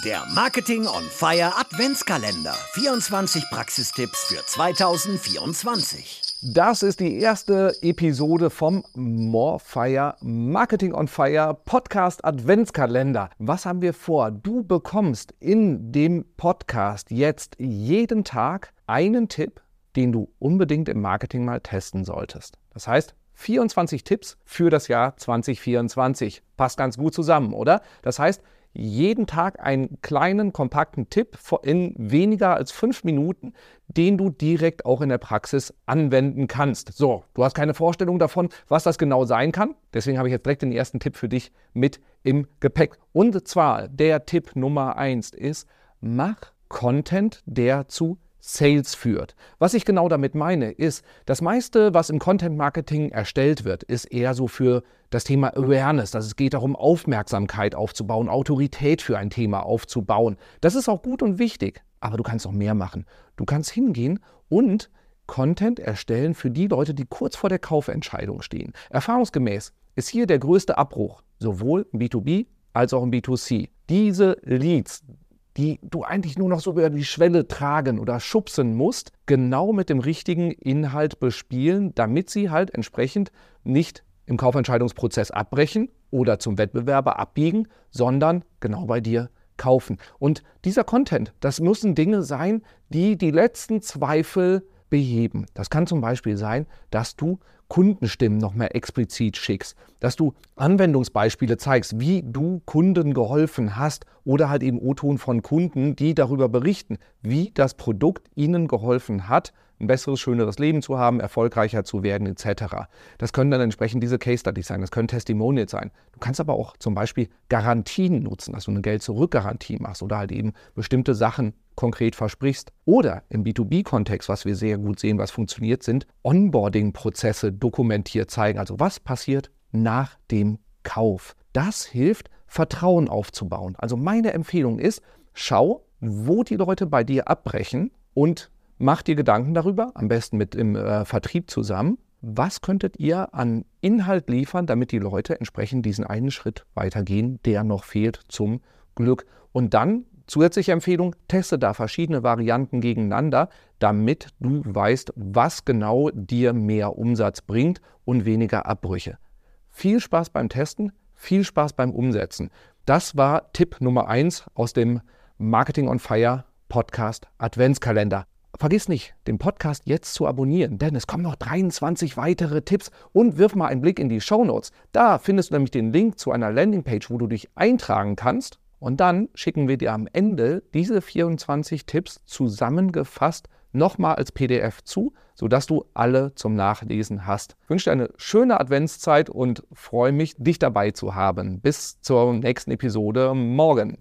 Der Marketing on Fire Adventskalender. 24 Praxistipps für 2024. Das ist die erste Episode vom More Fire Marketing on Fire Podcast Adventskalender. Was haben wir vor? Du bekommst in dem Podcast jetzt jeden Tag einen Tipp, den du unbedingt im Marketing mal testen solltest. Das heißt, 24 Tipps für das Jahr 2024. Passt ganz gut zusammen, oder? Das heißt, jeden Tag einen kleinen, kompakten Tipp in weniger als fünf Minuten, den du direkt auch in der Praxis anwenden kannst. So, du hast keine Vorstellung davon, was das genau sein kann. Deswegen habe ich jetzt direkt den ersten Tipp für dich mit im Gepäck. Und zwar der Tipp Nummer eins ist, mach Content, der zu Sales führt. Was ich genau damit meine, ist, das meiste, was im Content Marketing erstellt wird, ist eher so für das Thema Awareness, dass es geht darum, Aufmerksamkeit aufzubauen, Autorität für ein Thema aufzubauen. Das ist auch gut und wichtig, aber du kannst auch mehr machen. Du kannst hingehen und Content erstellen für die Leute, die kurz vor der Kaufentscheidung stehen. Erfahrungsgemäß ist hier der größte Abbruch, sowohl im B2B als auch im B2C. Diese Leads, die du eigentlich nur noch so über die Schwelle tragen oder schubsen musst, genau mit dem richtigen Inhalt bespielen, damit sie halt entsprechend nicht im Kaufentscheidungsprozess abbrechen oder zum Wettbewerber abbiegen, sondern genau bei dir kaufen. Und dieser Content, das müssen Dinge sein, die die letzten Zweifel beheben. Das kann zum Beispiel sein, dass du Kundenstimmen noch mehr explizit schickst, dass du Anwendungsbeispiele zeigst, wie du Kunden geholfen hast oder halt eben O-Ton von Kunden, die darüber berichten, wie das Produkt ihnen geholfen hat, ein besseres, schöneres Leben zu haben, erfolgreicher zu werden etc. Das können dann entsprechend diese Case Studies sein, das können Testimonials sein. Du kannst aber auch zum Beispiel Garantien nutzen, dass du eine Geld-Zurück-Garantie machst oder halt eben bestimmte Sachen konkret versprichst. Oder im B2B-Kontext, was wir sehr gut sehen, was funktioniert, sind Onboarding-Prozesse dokumentiert zeigen. Also was passiert nach dem Kauf. Das hilft, Vertrauen aufzubauen. Also meine Empfehlung ist, schau, wo die Leute bei dir abbrechen und mach dir Gedanken darüber, am besten mit dem äh, Vertrieb zusammen. Was könntet ihr an Inhalt liefern, damit die Leute entsprechend diesen einen Schritt weitergehen, der noch fehlt zum Glück? Und dann Zusätzliche Empfehlung, teste da verschiedene Varianten gegeneinander, damit du weißt, was genau dir mehr Umsatz bringt und weniger Abbrüche. Viel Spaß beim Testen, viel Spaß beim Umsetzen. Das war Tipp Nummer 1 aus dem Marketing on Fire Podcast Adventskalender. Vergiss nicht, den Podcast jetzt zu abonnieren, denn es kommen noch 23 weitere Tipps und wirf mal einen Blick in die Show Notes. Da findest du nämlich den Link zu einer Landingpage, wo du dich eintragen kannst und dann schicken wir dir am Ende diese 24 Tipps zusammengefasst nochmal als PDF zu, sodass du alle zum Nachlesen hast. Ich wünsche dir eine schöne Adventszeit und freue mich, dich dabei zu haben. Bis zur nächsten Episode morgen.